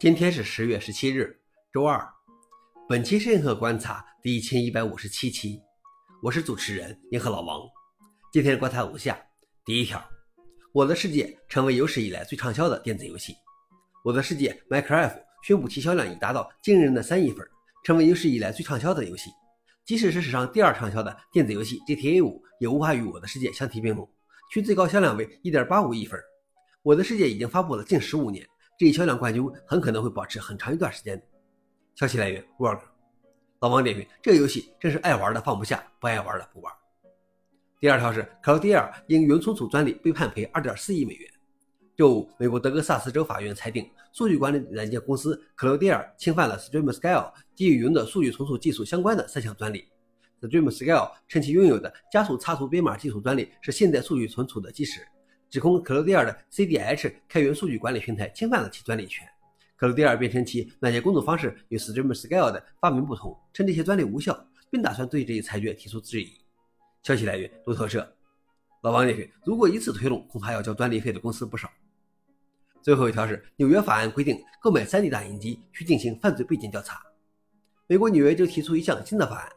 今天是十月十七日，周二。本期是银河观察第一千一百五十七期，我是主持人银河老王。今天的观察如下：第一条，《我的世界》成为有史以来最畅销的电子游戏。《我的世界》Minecraft 宣布其销量已达到惊人的三亿份，成为有史以来最畅销的游戏。即使是史上第二畅销的电子游戏 GTA 五，也无法与《我的世界》相提并论，其最高销量为一点八五亿份。《我的世界》已经发布了近十五年。这一销量冠军很可能会保持很长一段时间。消息来源：Work。老王点评：这个游戏真是爱玩的放不下，不爱玩的不玩。第二条是，克劳迪尔因云存储专利被判赔2.4亿美元。周五，美国德克萨斯州法院裁定，数据管理软件公司克劳迪尔侵犯了 Streamscale 基于云的数据存储技术相关的三项专利。Streamscale 称其拥有的加速插图编码技术专利是现代数据存储的基石。指控克罗地尔的 CDH 开源数据管理平台侵犯了其专利权。克罗地尔辩称其软件工作方式与 Streamscale 的发明不同，称这些专利无效，并打算对这一裁决提出质疑。消息来源：路透社。老王点评：如果以此推论，恐怕要交专利费的公司不少。最后一条是纽约法案规定，购买 3D 打印机需进行犯罪背景调查。美国纽约州提出一项新的法案：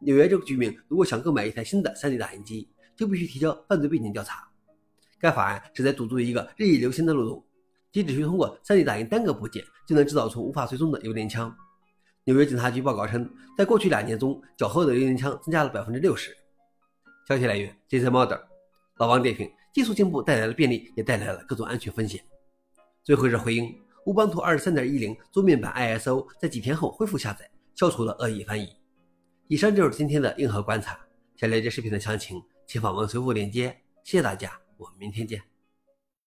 纽约州居民如果想购买一台新的 3D 打印机，就必须提交犯罪背景调查。该法案旨在堵住一个日益流行的漏洞，即只需通过 3D 打印单个部件，就能制造出无法追踪的幽灵枪。纽约警察局报告称，在过去两年中，缴获的幽灵枪增加了百分之六十。消息来源：Jason Model。老王点评：技术进步带来了便利，也带来了各种安全风险。最后是回应：乌邦图23.10桌面版 ISO 在几天后恢复下载，消除了恶意翻译。以上就是今天的硬核观察。想了解视频的详情，请访问随附链接。谢谢大家。我们明天见。